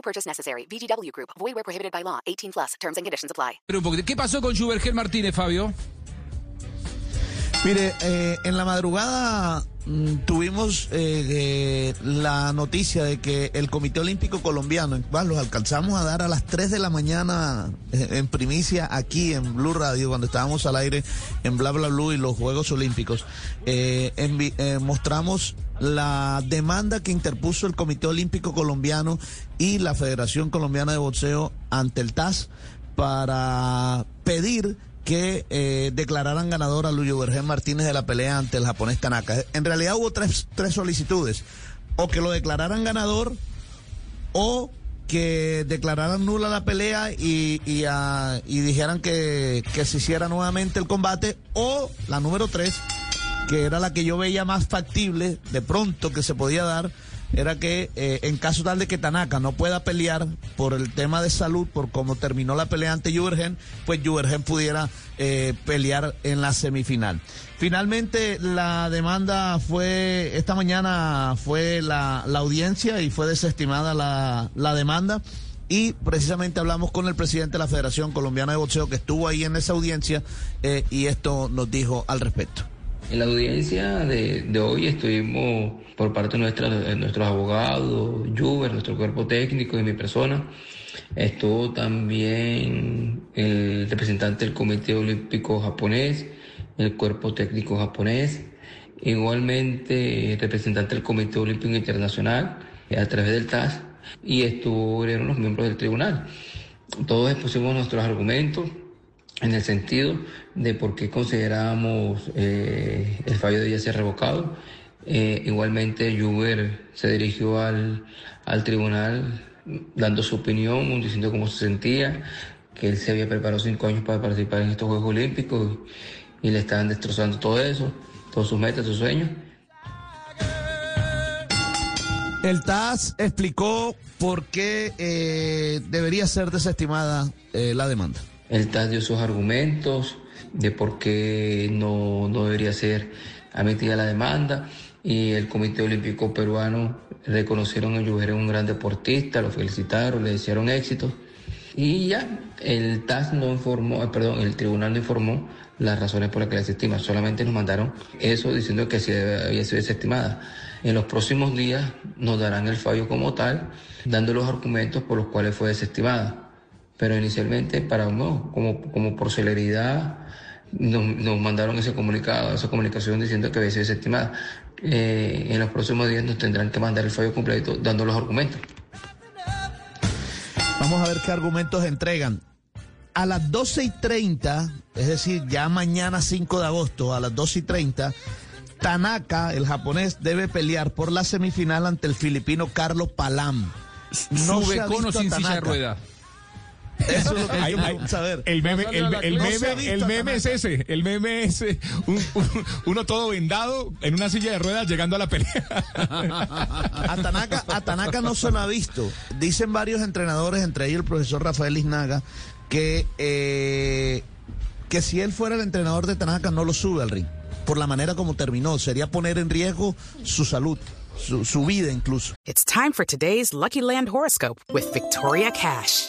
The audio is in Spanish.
No purchase necessary. VGW Group. Void where prohibited by law. 18 plus. Terms and conditions apply. Pero un poquito, ¿Qué pasó con Jubergen Martínez, Fabio? Mire, eh, en la madrugada tuvimos eh, eh, la noticia de que el Comité Olímpico Colombiano, en cual los alcanzamos a dar a las 3 de la mañana eh, en primicia aquí en Blue Radio, cuando estábamos al aire en Bla Bla Blue y los Juegos Olímpicos, eh, mostramos la demanda que interpuso el Comité Olímpico Colombiano y la Federación Colombiana de Boxeo ante el TAS para pedir que eh, declararan ganador a Luyo Vergén Martínez de la pelea ante el japonés Tanaka. En realidad hubo tres, tres solicitudes. O que lo declararan ganador, o que declararan nula la pelea y, y, ah, dijeran que, que se hiciera nuevamente el combate, o la número tres, que era la que yo veía más factible de pronto que se podía dar, era que eh, en caso tal de que Tanaka no pueda pelear por el tema de salud, por cómo terminó la pelea ante Juvergen, pues Juvergen pudiera eh, pelear en la semifinal. Finalmente la demanda fue, esta mañana fue la, la audiencia y fue desestimada la, la demanda. Y precisamente hablamos con el presidente de la Federación Colombiana de Boxeo que estuvo ahí en esa audiencia eh, y esto nos dijo al respecto. En la audiencia de, de hoy estuvimos por parte de nuestros abogados, Juber, nuestro cuerpo técnico y mi persona. Estuvo también el representante del Comité Olímpico japonés, el cuerpo técnico japonés, igualmente representante del Comité Olímpico Internacional a través del TAS y estuvieron los miembros del tribunal. Todos expusimos nuestros argumentos en el sentido de por qué considerábamos eh, el fallo debía ser revocado. Eh, igualmente, Juber se dirigió al, al tribunal dando su opinión, diciendo cómo se sentía, que él se había preparado cinco años para participar en estos Juegos Olímpicos y le estaban destrozando todo eso, todas sus metas, sus sueños. El TAS explicó por qué eh, debería ser desestimada la demanda. El TAS dio sus argumentos de por qué no, no debería ser admitida la demanda y el Comité Olímpico Peruano reconocieron a Juber un gran deportista, lo felicitaron, le desearon éxito y ya el TAS no informó, eh, perdón, el tribunal no informó las razones por las que la desestima, solamente nos mandaron eso diciendo que así había sido desestimada. En los próximos días nos darán el fallo como tal, dando los argumentos por los cuales fue desestimada. Pero inicialmente, para no, como, como por celeridad, nos, nos mandaron ese comunicado, esa comunicación diciendo que había sido desestimada. Eh, en los próximos días nos tendrán que mandar el fallo completo dando los argumentos. Vamos a ver qué argumentos entregan. A las 12 y 30, es decir, ya mañana 5 de agosto, a las 12 y 30, Tanaka, el japonés, debe pelear por la semifinal ante el filipino Carlos Palam. No se Sube ha con o sin silla de rueda. Eso es lo que Ay, yo ay, quiero saber. El meme, el, el el es ese. El meme es eh, un- un- uno todo vendado en una silla de ruedas llegando a la pelea. A Tanaka, a Tanaka no se lo ha visto. Dicen varios entrenadores, entre ellos el profesor Rafael Iznaga, que, eh, que si él fuera el entrenador de Tanaka no lo sube al ring. Por la manera como terminó. Sería poner en riesgo su salud, su, su vida incluso. It's time for today's Lucky Land horoscope with Victoria Cash.